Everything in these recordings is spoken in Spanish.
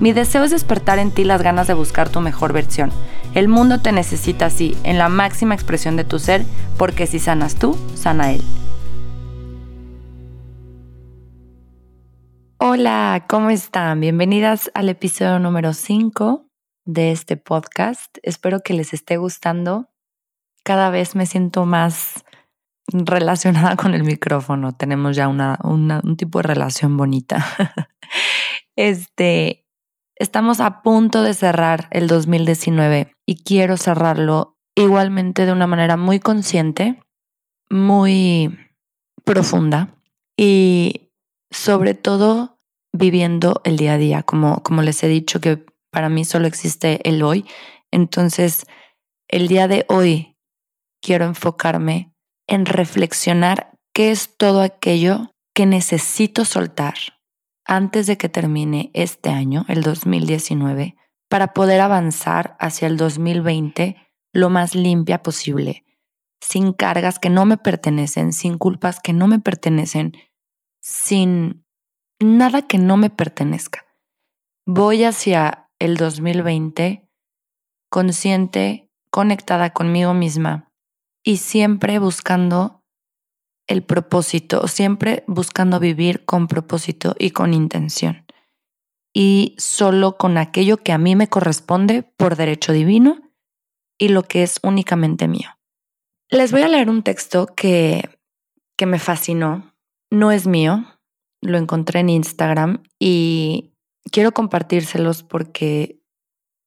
Mi deseo es despertar en ti las ganas de buscar tu mejor versión. El mundo te necesita así, en la máxima expresión de tu ser, porque si sanas tú, sana él. Hola, ¿cómo están? Bienvenidas al episodio número 5 de este podcast. Espero que les esté gustando. Cada vez me siento más relacionada con el micrófono. Tenemos ya una, un tipo de relación bonita. Este, Estamos a punto de cerrar el 2019 y quiero cerrarlo igualmente de una manera muy consciente, muy profunda y sobre todo viviendo el día a día, como, como les he dicho que para mí solo existe el hoy. Entonces, el día de hoy quiero enfocarme en reflexionar qué es todo aquello que necesito soltar antes de que termine este año, el 2019, para poder avanzar hacia el 2020 lo más limpia posible, sin cargas que no me pertenecen, sin culpas que no me pertenecen, sin nada que no me pertenezca. Voy hacia el 2020 consciente, conectada conmigo misma y siempre buscando el propósito, siempre buscando vivir con propósito y con intención. Y solo con aquello que a mí me corresponde por derecho divino y lo que es únicamente mío. Les voy a leer un texto que, que me fascinó. No es mío, lo encontré en Instagram y quiero compartírselos porque,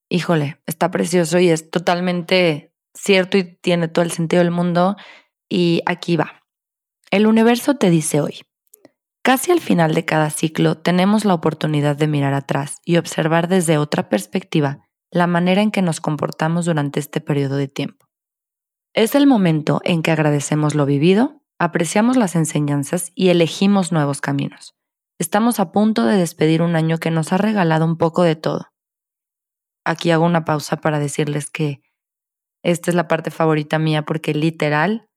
híjole, está precioso y es totalmente cierto y tiene todo el sentido del mundo. Y aquí va. El universo te dice hoy, casi al final de cada ciclo tenemos la oportunidad de mirar atrás y observar desde otra perspectiva la manera en que nos comportamos durante este periodo de tiempo. Es el momento en que agradecemos lo vivido, apreciamos las enseñanzas y elegimos nuevos caminos. Estamos a punto de despedir un año que nos ha regalado un poco de todo. Aquí hago una pausa para decirles que esta es la parte favorita mía porque literal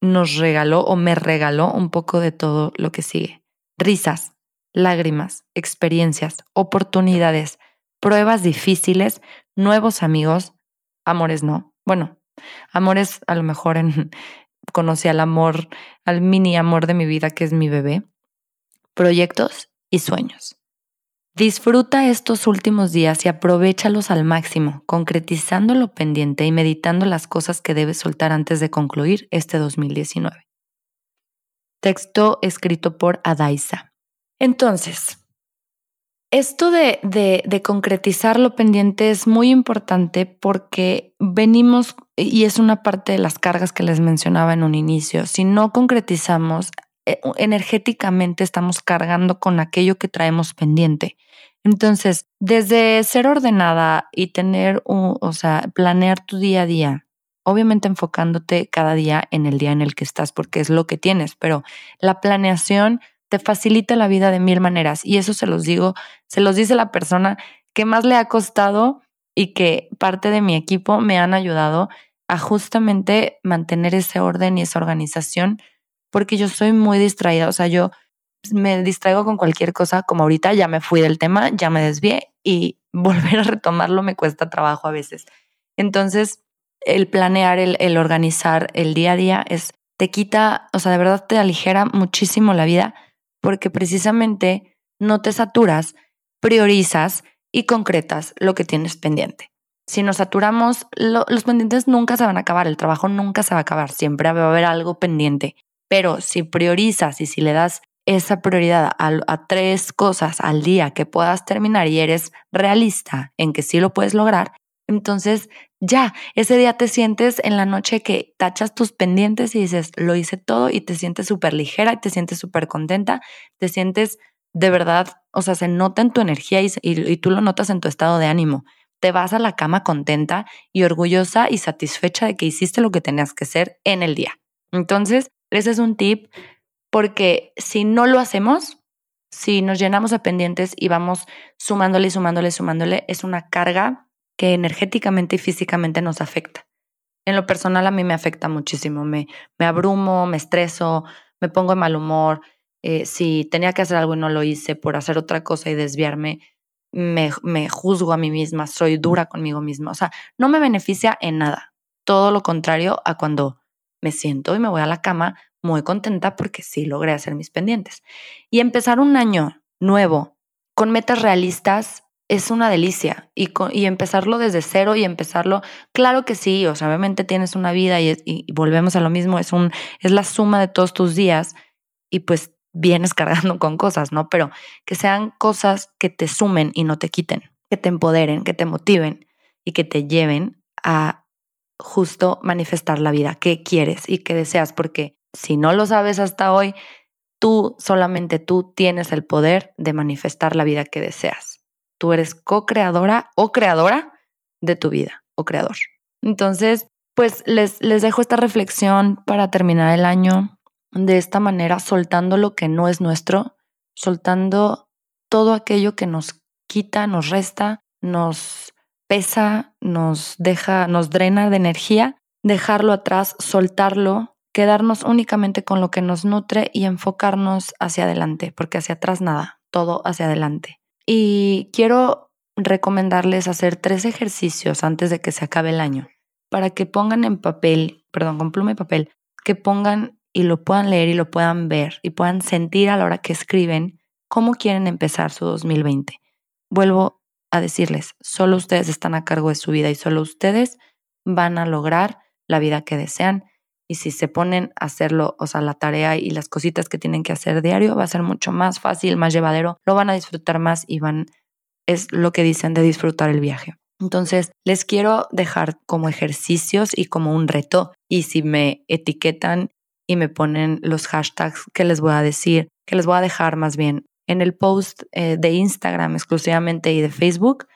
nos regaló o me regaló un poco de todo lo que sigue. Risas, lágrimas, experiencias, oportunidades, pruebas difíciles, nuevos amigos, amores no. Bueno, amores a lo mejor en, conocí al amor, al mini amor de mi vida que es mi bebé, proyectos y sueños. Disfruta estos últimos días y aprovechalos al máximo, concretizando lo pendiente y meditando las cosas que debes soltar antes de concluir este 2019. Texto escrito por Adaisa. Entonces, esto de, de, de, concretizar lo pendiente es muy importante porque venimos, y es una parte de las cargas que les mencionaba en un inicio, si no concretizamos, energéticamente estamos cargando con aquello que traemos pendiente. Entonces, desde ser ordenada y tener, un, o sea, planear tu día a día, obviamente enfocándote cada día en el día en el que estás, porque es lo que tienes, pero la planeación te facilita la vida de mil maneras y eso se los digo, se los dice la persona que más le ha costado y que parte de mi equipo me han ayudado a justamente mantener ese orden y esa organización porque yo soy muy distraída, o sea, yo me distraigo con cualquier cosa, como ahorita ya me fui del tema, ya me desvié y volver a retomarlo me cuesta trabajo a veces. Entonces, el planear, el, organizar el día a día es, te quita, o sea, de verdad te aligera muchísimo la vida porque precisamente no te saturas, priorizas y concretas lo que tienes pendiente. Si nos saturamos, los pendientes nunca se van a acabar, el trabajo nunca se va a acabar, siempre va a haber algo pendiente. Pero si priorizas y si le das esa prioridad a, tres cosas al día que puedas terminar y eres realista en que sí lo puedes lograr, entonces ya, ese día te sientes en la noche que tachas tus pendientes y dices, lo hice todo y te sientes súper ligera y te sientes súper contenta, te sientes de verdad, o sea, se nota en tu energía y, y, tú lo notas en tu estado de ánimo. Te vas a la cama contenta y orgullosa y satisfecha de que hiciste lo que tenías que hacer en el día. Entonces, ese es un tip porque si no lo hacemos, si nos llenamos de pendientes y vamos sumándole sumándole, sumándole, es una carga que energéticamente y físicamente nos afecta. En lo personal a mí me afecta muchísimo, me, me abrumo, me estreso, me pongo de mal humor. Eh, si tenía que hacer algo y no lo hice por hacer otra cosa y desviarme, me, me juzgo a mí misma, soy dura conmigo misma. O sea, no me beneficia en nada. Todo lo contrario a cuando me siento y me voy a la cama muy contenta porque sí logré hacer mis pendientes. Y empezar un año nuevo con metas realistas es una delicia y, y, empezarlo desde cero y empezarlo, claro que sí, o sea, obviamente tienes una vida y, y, volvemos a lo mismo, es, un, es la suma de todos tus días y pues vienes cargando con cosas, ¿no? Pero que sean cosas que te sumen y no te quiten, que te empoderen, que te motiven y que te lleven a justo manifestar la vida que quieres y que deseas, porque si no lo sabes hasta hoy, tú, solamente tú tienes el poder de manifestar la vida que deseas. Tú eres co-creadora o creadora de tu vida o creador. Entonces, pues les, les dejo esta reflexión para terminar el año de esta manera, soltando lo que no es nuestro, soltando todo aquello que nos quita, nos resta, nos pesa, nos deja, nos drena de energía, dejarlo atrás, soltarlo quedarnos únicamente con lo que nos nutre y enfocarnos hacia adelante, porque hacia atrás nada, todo hacia adelante. Y quiero recomendarles hacer tres ejercicios antes de que se acabe el año, para que pongan en papel, perdón, con pluma y papel, que pongan y lo puedan leer y lo puedan ver y puedan sentir a la hora que escriben cómo quieren empezar su 2020. Vuelvo a decirles, solo ustedes están a cargo de su vida y solo ustedes van a lograr la vida que desean y si se ponen a hacerlo, o sea, la tarea y las cositas que tienen que hacer diario, va a ser mucho más fácil, más llevadero, lo van a disfrutar más y van, es lo que dicen de disfrutar el viaje. Entonces, les quiero dejar como ejercicios y como un reto. Y si me etiquetan y me ponen los hashtags que les voy a decir, que les voy a dejar más bien en el post eh, de Instagram exclusivamente y de Facebook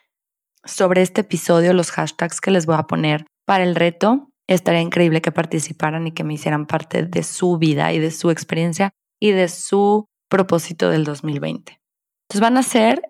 sobre este episodio, los hashtags que les voy a poner para el reto, estaría increíble que participaran y que me hicieran parte de su vida y de su experiencia y de su propósito del 2020. Entonces van a ser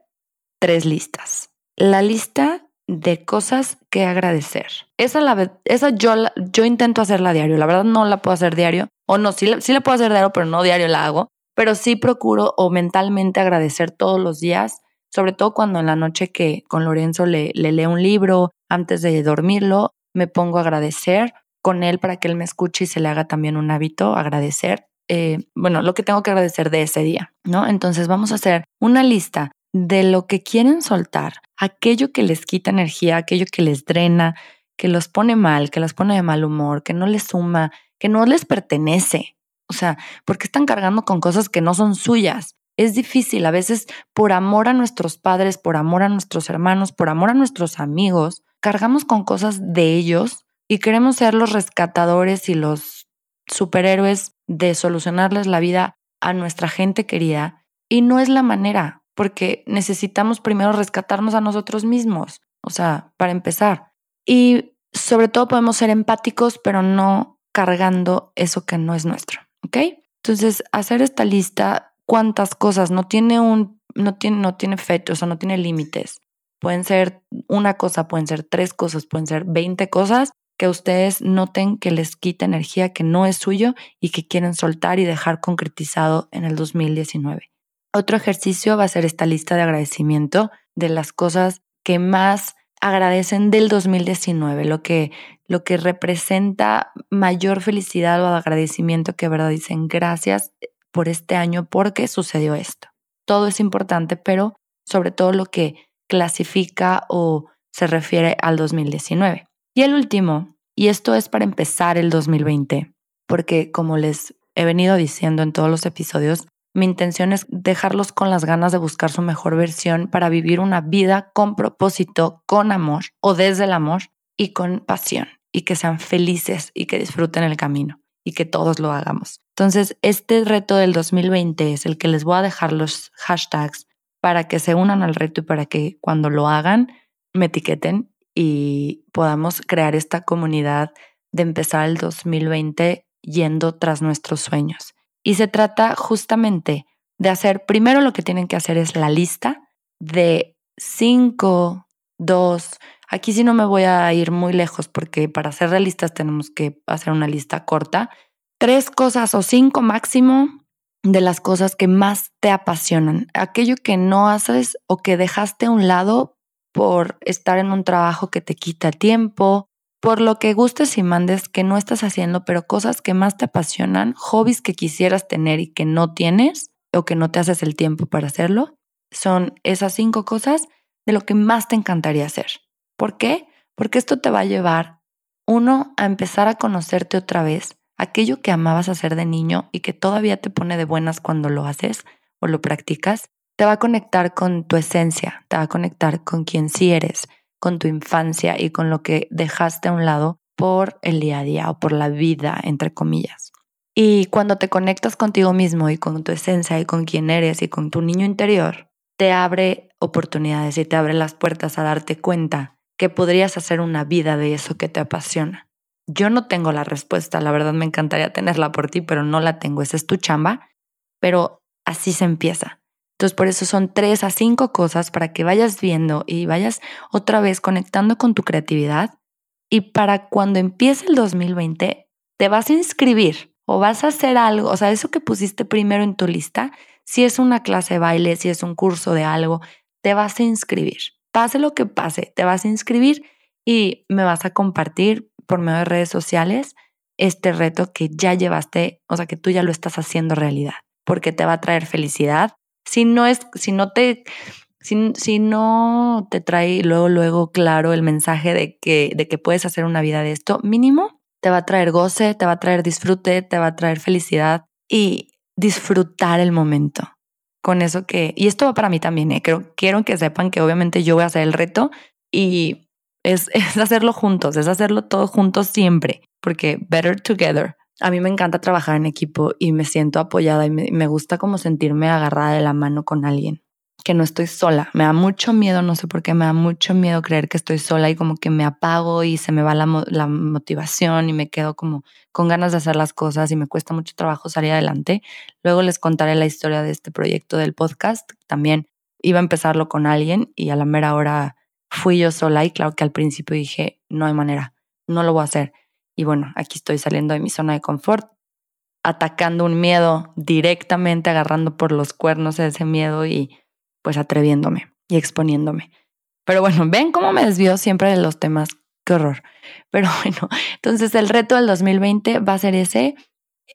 tres listas. La lista de cosas que agradecer. Esa, la, esa yo, yo intento hacerla diario. La verdad no la puedo hacer diario. O no, sí, sí la puedo hacer diario, pero no diario la hago. Pero sí procuro o mentalmente agradecer todos los días, sobre todo cuando en la noche que con Lorenzo le, le leo un libro antes de dormirlo, me pongo a agradecer con él para que él me escuche y se le haga también un hábito, agradecer. Eh, bueno, lo que tengo que agradecer de ese día, ¿no? Entonces vamos a hacer una lista de lo que quieren soltar, aquello que les quita energía, aquello que les drena, que los pone mal, que los pone de mal humor, que no les suma, que no les pertenece. O sea, porque están cargando con cosas que no son suyas. Es difícil, a veces por amor a nuestros padres, por amor a nuestros hermanos, por amor a nuestros amigos, cargamos con cosas de ellos y queremos ser los rescatadores y los superhéroes de solucionarles la vida a nuestra gente querida. Y no es la manera, porque necesitamos primero rescatarnos a nosotros mismos, o sea, para empezar. Y sobre todo podemos ser empáticos, pero no cargando eso que no es nuestro, ¿ok? Entonces, hacer esta lista, cuántas cosas, no tiene un, no tiene, no tiene fecha, o sea, no tiene límites. Pueden ser una cosa, pueden ser tres cosas, pueden ser 20 cosas que ustedes noten que les quita energía que no es suyo y que quieren soltar y dejar concretizado en el 2019. Otro ejercicio va a ser esta lista de agradecimiento de las cosas que más agradecen del 2019, lo que, lo que representa mayor felicidad o agradecimiento que verdad dicen gracias por este año porque sucedió esto. Todo es importante, pero sobre todo lo que clasifica o se refiere al 2019. Y el último, y esto es para empezar el 2020, porque como les he venido diciendo en todos los episodios, mi intención es dejarlos con las ganas de buscar su mejor versión para vivir una vida con propósito, con amor o desde el amor y con pasión y que sean felices y que disfruten el camino. y que todos lo hagamos. Entonces, este reto del 2020 es el que les voy a dejar los hashtags para que se unan al reto y para que cuando lo hagan me etiqueten y podamos crear esta comunidad de empezar el 2020 yendo tras nuestros sueños. Y se trata justamente de hacer, primero lo que tienen que hacer es la lista de cinco, dos, aquí sí no me voy a ir muy lejos porque para ser realistas tenemos que hacer una lista corta, tres cosas o cinco máximo de las cosas que más te apasionan, aquello que no haces o que dejaste a un lado por estar en un trabajo que te quita tiempo, por lo que gustes y mandes que no estás haciendo, pero cosas que más te apasionan, hobbies que quisieras tener y que no tienes o que no te haces el tiempo para hacerlo, son esas cinco cosas de lo que más te encantaría hacer. ¿Por qué? Porque esto te va a llevar, uno, a empezar a conocerte otra vez, aquello que amabas hacer de niño y que todavía te pone de buenas cuando lo haces o lo practicas, te va a conectar con tu esencia, te va a conectar con quien sí eres, con tu infancia y con lo que dejaste a un lado por el día a día o por la vida, entre comillas. Y cuando te conectas contigo mismo y con tu esencia y con quién eres y con tu niño interior, te abre oportunidades y te abre las puertas a darte cuenta que podrías hacer una vida de eso que te apasiona. Yo no tengo la respuesta, la verdad me encantaría tenerla por ti, pero no la tengo, esa es tu chamba, pero así se empieza. Entonces, por eso son tres a cinco cosas para que vayas viendo y vayas otra vez conectando con tu creatividad. Y para cuando empiece el 2020, te vas a inscribir o vas a hacer algo, o sea, eso que pusiste primero en tu lista, si es una clase de baile, si es un curso de algo, te vas a inscribir. Pase lo que pase, te vas a inscribir y me vas a compartir por medio de redes sociales este reto que ya llevaste, o sea, que tú ya lo estás haciendo realidad, porque te va a traer felicidad, si no es, si no te, si, no te trae luego, luego claro el mensaje de que, de que puedes hacer una vida de esto, mínimo te va a traer goce, te va a traer disfrute, te va a traer felicidad y disfrutar el momento. Con eso que, y esto va para mí también, ¿eh? Creo, quiero que sepan que obviamente yo voy a hacer el reto y es, es hacerlo juntos, es hacerlo todo juntos siempre, porque better together. A mí me encanta trabajar en equipo y me siento apoyada y me, gusta como sentirme agarrada de la mano con alguien, que no estoy sola. Me da mucho miedo, no sé por qué, me da mucho miedo creer que estoy sola y como que me apago y se me va la, la motivación y me quedo como con ganas de hacer las cosas y me cuesta mucho trabajo salir adelante. Luego les contaré la historia de este proyecto del podcast. También iba a empezarlo con alguien y a la mera hora fui yo sola y claro que al principio dije, no hay manera, no lo voy a hacer y bueno, aquí estoy saliendo de mi zona de confort, atacando un miedo directamente, agarrando por los cuernos ese miedo y pues atreviéndome y exponiéndome. Pero bueno, ven cómo me desvío siempre de los temas. Qué horror. Pero bueno, entonces el reto del 2020 va a ser ese,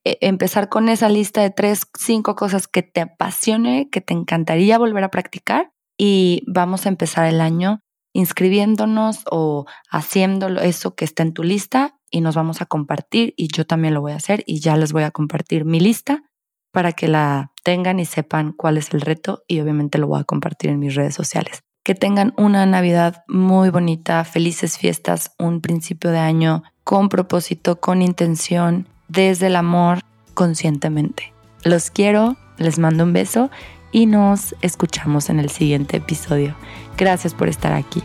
e, empezar con esa lista de tres, cinco cosas que te apasione, que te encantaría volver a practicar y vamos a empezar el año inscribiéndonos o haciendo eso que está en tu lista y nos vamos a compartir y yo también lo voy a hacer y ya les voy a compartir mi lista para que la tengan y sepan cuál es el reto y obviamente lo voy a compartir en mis redes sociales. Que tengan una Navidad muy bonita, felices fiestas, un principio de año con propósito, con intención, desde el amor, conscientemente. Los quiero, les mando un beso y nos escuchamos en el siguiente episodio. Gracias por estar aquí.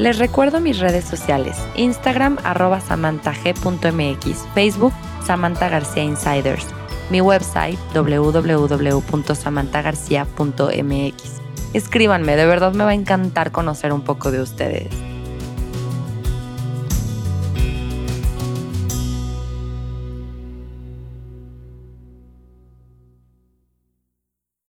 Les recuerdo mis redes sociales, Instagram arroba samantag.mx, Facebook Samantha García Insiders, mi website www.samanthagarcia.mx. Escríbanme, de verdad me va a encantar conocer un poco de ustedes.